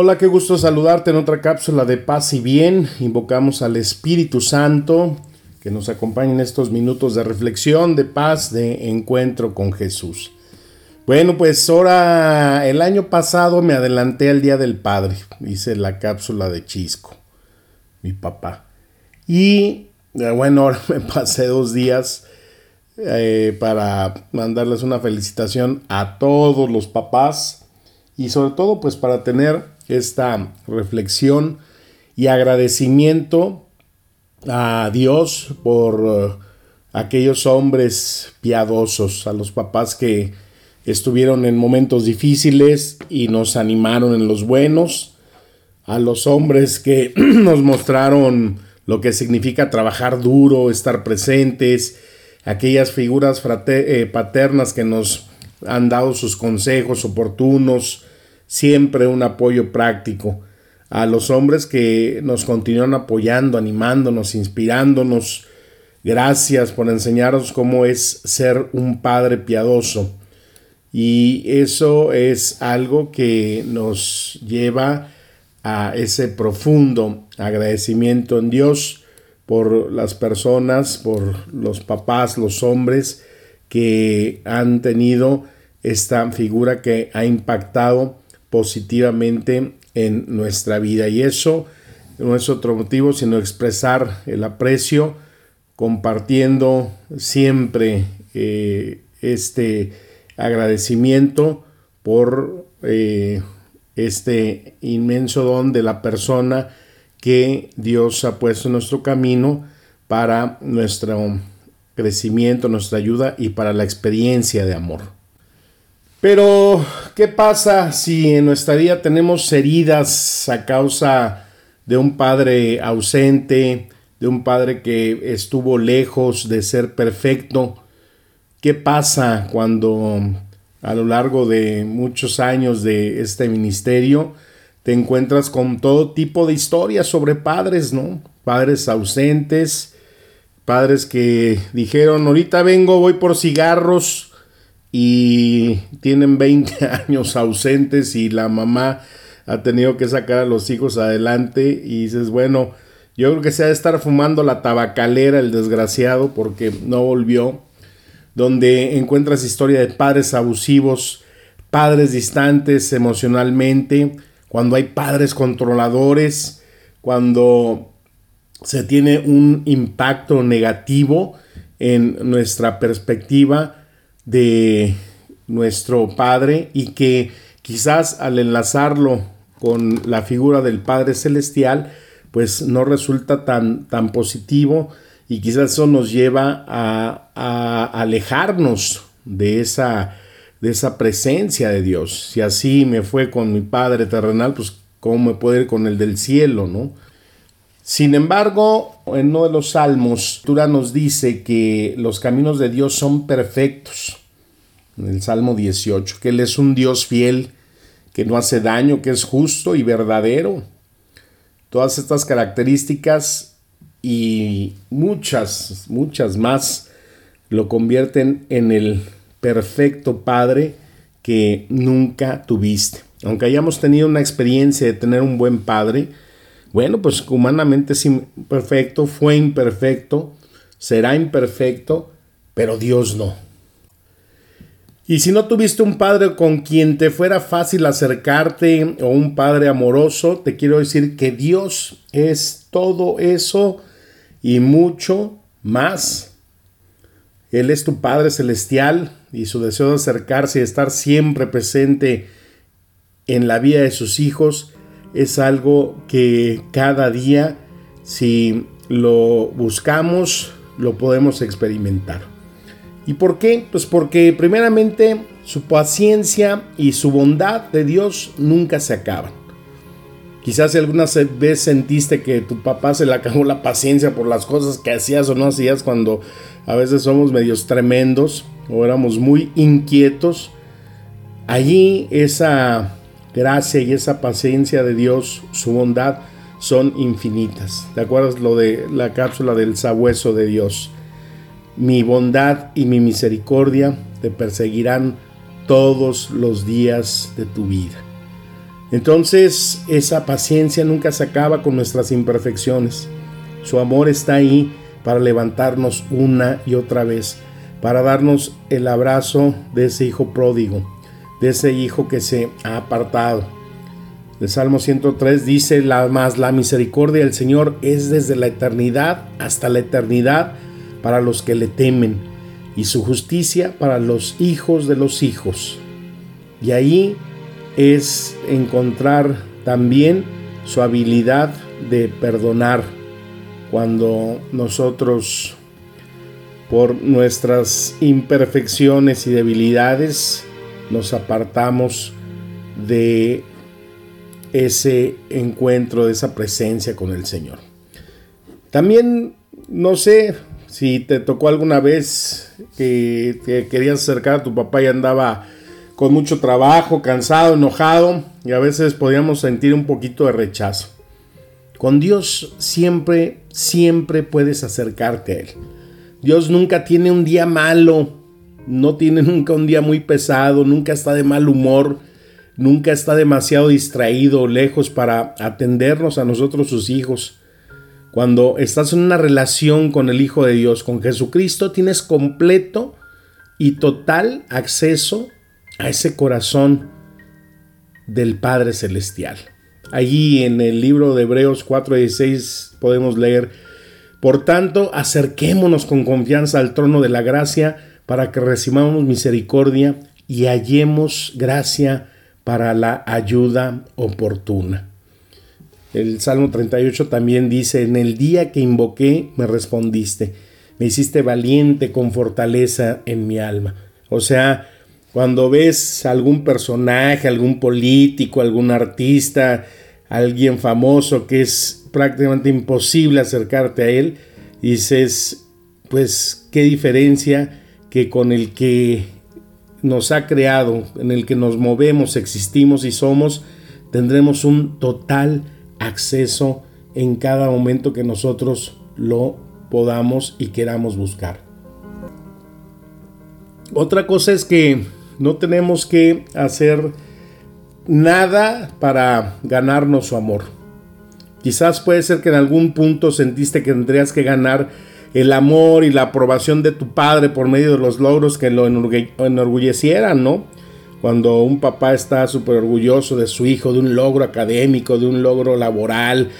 Hola, qué gusto saludarte en otra cápsula de paz y bien. Invocamos al Espíritu Santo que nos acompañe en estos minutos de reflexión, de paz, de encuentro con Jesús. Bueno, pues ahora el año pasado me adelanté al Día del Padre. Hice la cápsula de Chisco, mi papá. Y eh, bueno, ahora me pasé dos días eh, para mandarles una felicitación a todos los papás y sobre todo pues para tener esta reflexión y agradecimiento a Dios por eh, aquellos hombres piadosos, a los papás que estuvieron en momentos difíciles y nos animaron en los buenos, a los hombres que nos mostraron lo que significa trabajar duro, estar presentes, aquellas figuras eh, paternas que nos han dado sus consejos oportunos, siempre un apoyo práctico. A los hombres que nos continúan apoyando, animándonos, inspirándonos. Gracias por enseñarnos cómo es ser un padre piadoso. Y eso es algo que nos lleva a ese profundo agradecimiento en Dios por las personas, por los papás, los hombres que han tenido esta figura que ha impactado positivamente en nuestra vida. Y eso no es otro motivo sino expresar el aprecio, compartiendo siempre eh, este agradecimiento por eh, este inmenso don de la persona que Dios ha puesto en nuestro camino para nuestro crecimiento, nuestra ayuda y para la experiencia de amor. Pero, ¿qué pasa si en nuestra vida tenemos heridas a causa de un padre ausente, de un padre que estuvo lejos de ser perfecto? ¿Qué pasa cuando a lo largo de muchos años de este ministerio te encuentras con todo tipo de historias sobre padres, ¿no? Padres ausentes, padres que dijeron, ahorita vengo, voy por cigarros, y tienen 20 años ausentes y la mamá ha tenido que sacar a los hijos adelante y dices, bueno, yo creo que se ha de estar fumando la tabacalera el desgraciado porque no volvió, donde encuentras historia de padres abusivos, padres distantes emocionalmente, cuando hay padres controladores, cuando se tiene un impacto negativo en nuestra perspectiva de nuestro Padre y que quizás al enlazarlo con la figura del Padre Celestial, pues no resulta tan, tan positivo y quizás eso nos lleva a, alejarnos de esa, de esa presencia de Dios. Si así me fue con mi Padre terrenal, pues cómo me puede ir con el del cielo, ¿no? Sin embargo, en uno de los salmos, Tura nos dice que los caminos de Dios son perfectos. En el Salmo 18, que Él es un Dios fiel, que no hace daño, que es justo y verdadero. Todas estas características y muchas, muchas más lo convierten en el perfecto Padre que nunca tuviste. Aunque hayamos tenido una experiencia de tener un buen Padre, bueno, pues humanamente es imperfecto, fue imperfecto, será imperfecto, pero Dios no. Y si no tuviste un padre con quien te fuera fácil acercarte o un padre amoroso, te quiero decir que Dios es todo eso y mucho más. Él es tu Padre Celestial y su deseo de acercarse y estar siempre presente en la vida de sus hijos es algo que cada día, si lo buscamos, lo podemos experimentar. ¿Y por qué? Pues porque primeramente su paciencia y su bondad de Dios nunca se acaban. Quizás alguna vez sentiste que tu papá se le acabó la paciencia por las cosas que hacías o no hacías cuando a veces somos medios tremendos o éramos muy inquietos. Allí esa gracia y esa paciencia de Dios, su bondad, son infinitas. ¿Te acuerdas lo de la cápsula del sabueso de Dios? Mi bondad y mi misericordia te perseguirán todos los días de tu vida. Entonces esa paciencia nunca se acaba con nuestras imperfecciones. Su amor está ahí para levantarnos una y otra vez, para darnos el abrazo de ese hijo pródigo, de ese hijo que se ha apartado. El Salmo 103 dice, la más la misericordia del Señor es desde la eternidad hasta la eternidad para los que le temen y su justicia para los hijos de los hijos. Y ahí es encontrar también su habilidad de perdonar cuando nosotros por nuestras imperfecciones y debilidades nos apartamos de ese encuentro, de esa presencia con el Señor. También, no sé, si te tocó alguna vez que te querías acercar a tu papá y andaba con mucho trabajo, cansado, enojado y a veces podíamos sentir un poquito de rechazo. Con Dios siempre, siempre puedes acercarte a Él. Dios nunca tiene un día malo, no tiene nunca un día muy pesado, nunca está de mal humor, nunca está demasiado distraído, lejos para atendernos a nosotros sus hijos. Cuando estás en una relación con el Hijo de Dios, con Jesucristo, tienes completo y total acceso a ese corazón del Padre Celestial. Allí en el libro de Hebreos 4:16 podemos leer, por tanto, acerquémonos con confianza al trono de la gracia para que recibamos misericordia y hallemos gracia para la ayuda oportuna. El Salmo 38 también dice, en el día que invoqué me respondiste, me hiciste valiente con fortaleza en mi alma. O sea, cuando ves algún personaje, algún político, algún artista, alguien famoso que es prácticamente imposible acercarte a él, dices, pues qué diferencia que con el que nos ha creado, en el que nos movemos, existimos y somos, tendremos un total acceso en cada momento que nosotros lo podamos y queramos buscar. Otra cosa es que no tenemos que hacer nada para ganarnos su amor. Quizás puede ser que en algún punto sentiste que tendrías que ganar el amor y la aprobación de tu padre por medio de los logros que lo enorgullecieran, ¿no? Cuando un papá está súper orgulloso de su hijo, de un logro académico, de un logro laboral,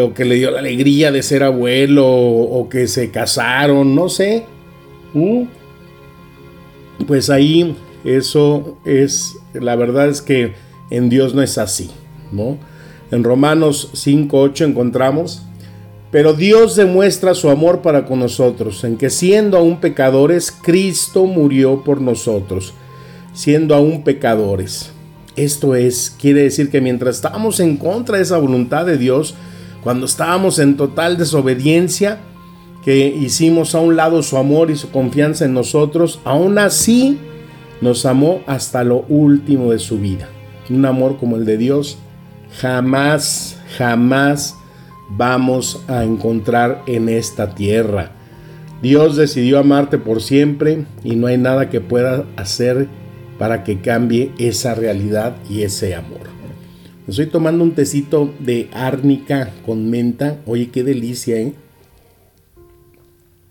o que le dio la alegría de ser abuelo, o, que se casaron, no sé. Pues ahí eso es, la verdad es que en Dios no es así, ¿no? En Romanos 5.8 encontramos, pero Dios demuestra su amor para con nosotros, en que siendo aún pecadores, Cristo murió por nosotros siendo aún pecadores. Esto es, quiere decir que mientras estábamos en contra de esa voluntad de Dios, cuando estábamos en total desobediencia, que hicimos a un lado su amor y su confianza en nosotros, aún así nos amó hasta lo último de su vida. Un amor como el de Dios jamás, jamás vamos a encontrar en esta tierra. Dios decidió amarte por siempre y no hay nada que pueda hacer para que cambie esa realidad y ese amor. estoy tomando un tecito de árnica con menta. Oye, qué delicia, ¿eh?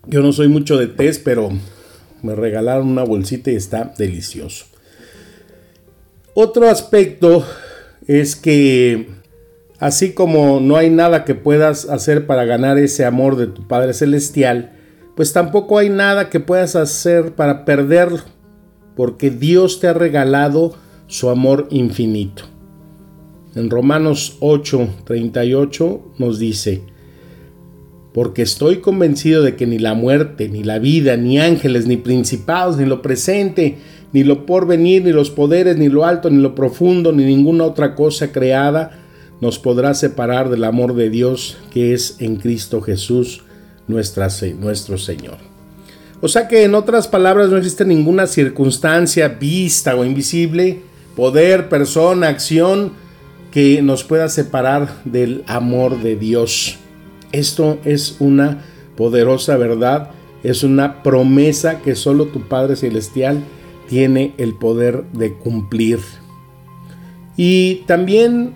Yo no soy mucho de té, pero me regalaron una bolsita y está delicioso. Otro aspecto es que así como no hay nada que puedas hacer para ganar ese amor de tu Padre Celestial, pues tampoco hay nada que puedas hacer para perderlo porque Dios te ha regalado su amor infinito. En Romanos 8, 38 nos dice, porque estoy convencido de que ni la muerte, ni la vida, ni ángeles, ni principados, ni lo presente, ni lo porvenir, ni los poderes, ni lo alto, ni lo profundo, ni ninguna otra cosa creada nos podrá separar del amor de Dios que es en Cristo Jesús nuestro Señor. O sea que en otras palabras no existe ninguna circunstancia vista o invisible, poder, persona, acción que nos pueda separar del amor de Dios. Esto es una poderosa verdad, es una promesa que solo tu Padre Celestial tiene el poder de cumplir. Y también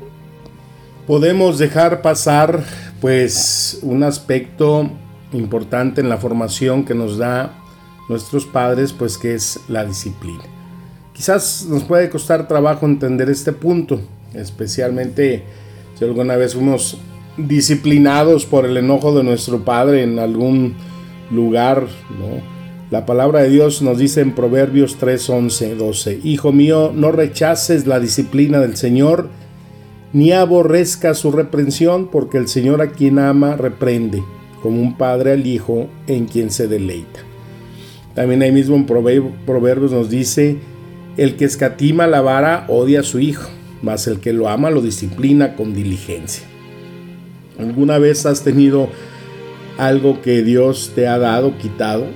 podemos dejar pasar pues un aspecto importante en la formación que nos da nuestros padres pues que es la disciplina. Quizás nos puede costar trabajo entender este punto, especialmente si alguna vez fuimos disciplinados por el enojo de nuestro padre en algún lugar. La palabra de Dios nos dice en Proverbios 3, 11, 12, Hijo mío, no rechaces la disciplina del Señor, ni aborrezca su reprensión, porque el Señor a quien ama reprende, como un padre al hijo en quien se deleita. También ahí mismo en Proverbios nos dice, el que escatima la vara odia a su hijo, mas el que lo ama lo disciplina con diligencia. ¿Alguna vez has tenido algo que Dios te ha dado, quitado?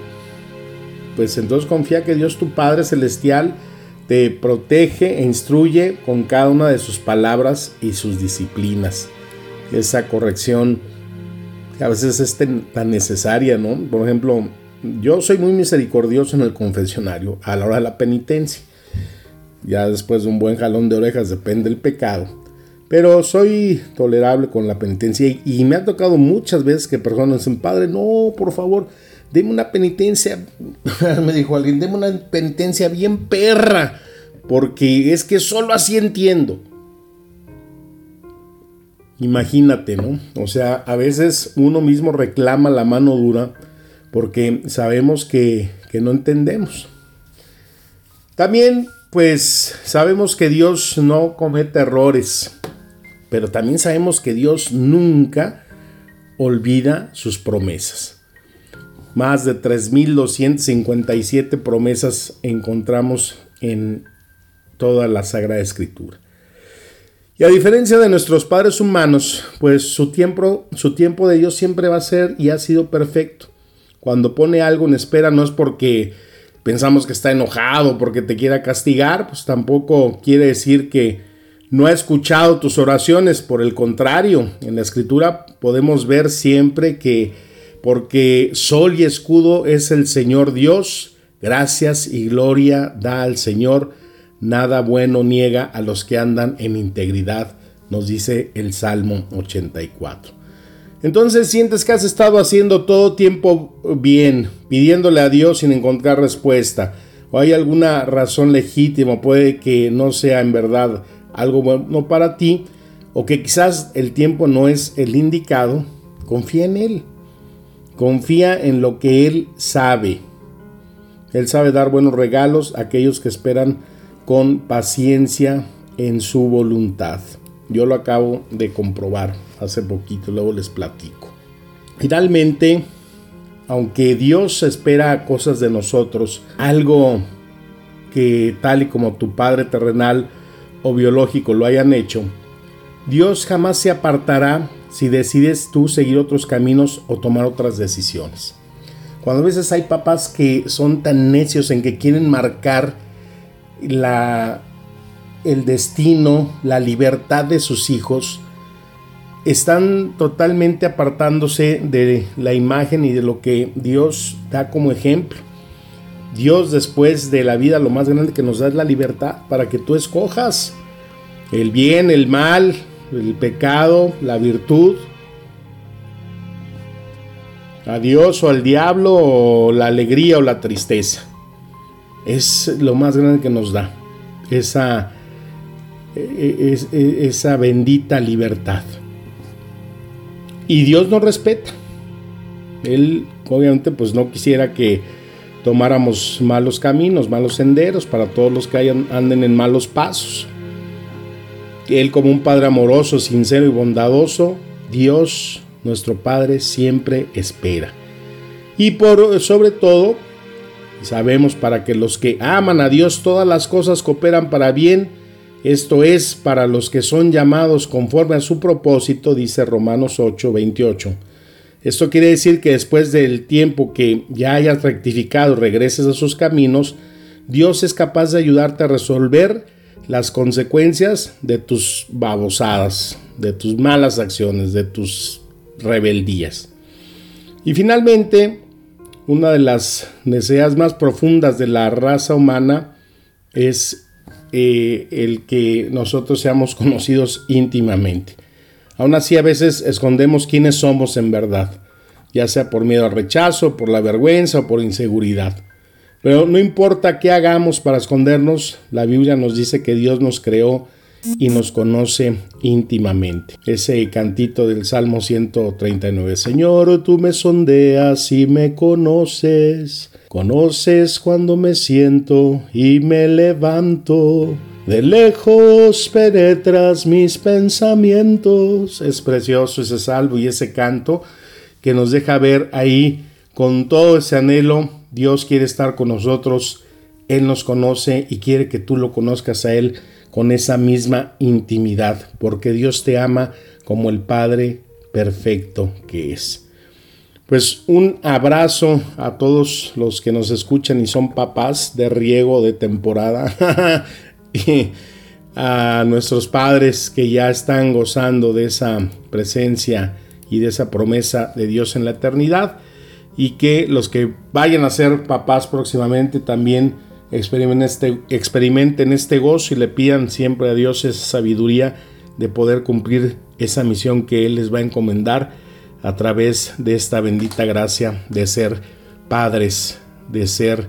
pues entonces confía que Dios tu Padre Celestial te protege e instruye con cada una de sus palabras y sus disciplinas. Esa corrección a veces es tan necesaria, ¿no? Por ejemplo, yo soy muy misericordioso en el confesionario a la hora de la penitencia. Ya después de un buen jalón de orejas depende el pecado. Pero soy tolerable con la penitencia y, y me ha tocado muchas veces que personas dicen, Padre, no, por favor, deme una penitencia, me dijo alguien, deme una penitencia bien perra, porque es que solo así entiendo. Imagínate, ¿no? O sea, a veces uno mismo reclama la mano dura porque sabemos que, que no entendemos. También, pues, sabemos que Dios no comete errores, pero también sabemos que Dios nunca olvida sus promesas. Más de 3.257 promesas encontramos en toda la Sagrada Escritura. Y a diferencia de nuestros padres humanos, pues su tiempo, su tiempo de Dios siempre va a ser y ha sido perfecto. Cuando pone algo en espera no es porque pensamos que está enojado, porque te quiera castigar, pues tampoco quiere decir que no ha escuchado tus oraciones. Por el contrario, en la escritura podemos ver siempre que porque sol y escudo es el Señor Dios, gracias y gloria da al Señor, nada bueno niega a los que andan en integridad, nos dice el Salmo 84. Entonces sientes que has estado haciendo todo tiempo bien, pidiéndole a Dios sin encontrar respuesta, o hay alguna razón legítima, puede que no sea en verdad algo bueno para ti, o que quizás el tiempo no es el indicado, confía en Él. Confía en lo que Él sabe. Él sabe dar buenos regalos a aquellos que esperan paciencia en su voluntad. Yo lo acabo de comprobar hace poquito, luego les platico. Finalmente, aunque Dios espera cosas de nosotros, algo que tal y como tu Padre terrenal o biológico lo hayan hecho, Dios jamás se apartará si decides tú seguir otros caminos o tomar otras decisiones. Cuando a veces hay papás que son tan necios en que quieren marcar la, el destino, la libertad de sus hijos, están totalmente apartándose de la imagen y de lo que Dios da como ejemplo. Dios después de la vida lo más grande que nos da es la libertad para que tú escojas el bien, el mal, el pecado, la virtud, a Dios o al diablo o la alegría o la tristeza. Es lo más grande que nos da, esa, e, e, e, esa bendita libertad. Y Dios nos respeta. Él obviamente pues no quisiera que tomáramos malos caminos, malos senderos para todos los que hayan, anden en malos pasos. Él como un Padre amoroso, sincero y bondadoso, Dios, nuestro Padre, siempre espera. Y por sobre todo, Sabemos para que los que aman a Dios todas las cosas cooperan para bien, esto es, para los que son llamados conforme a su propósito, dice Romanos 8, 28. Esto quiere decir que después del tiempo que ya hayas rectificado, regreses a sus caminos, Dios es capaz de ayudarte a resolver las consecuencias de tus babosadas, de tus malas acciones, de tus rebeldías. Y finalmente, una de las necesidades más profundas de la raza humana es eh, el que nosotros seamos conocidos íntimamente. Aún así, a veces escondemos quiénes somos en verdad, ya sea por miedo al rechazo, por la vergüenza o por inseguridad. Pero no importa qué hagamos para escondernos, la Biblia nos dice que Dios nos creó y nos conoce íntimamente. Ese cantito del Salmo 139. Señor, tú me sondeas y me conoces. Conoces cuando me siento y me levanto. De lejos penetras mis pensamientos. Es precioso ese salvo y ese canto que nos deja ver ahí con todo ese anhelo Dios quiere estar con nosotros, Él nos conoce y quiere que tú lo conozcas a Él con esa misma intimidad, porque Dios te ama como el Padre perfecto que es. Pues un abrazo a todos los que nos escuchan y son papás de riego de temporada. y a nuestros padres que ya están gozando de esa presencia y de esa promesa de Dios en la eternidad y que los que vayan a ser papás próximamente también experimenten este, experimenten este gozo y le pidan siempre a Dios esa sabiduría de poder cumplir esa misión que Él les va a encomendar a través de esta bendita gracia de ser padres, de ser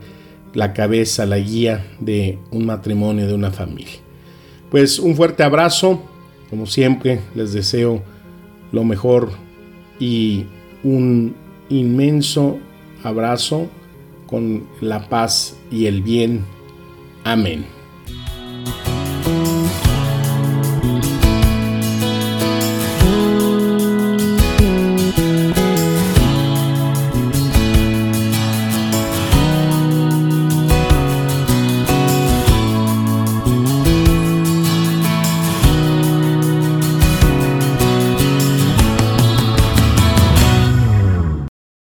la cabeza, la guía de un matrimonio, de una familia. Pues un fuerte abrazo, como siempre les deseo lo mejor y un inmenso abrazo con la paz y el bien. Amén.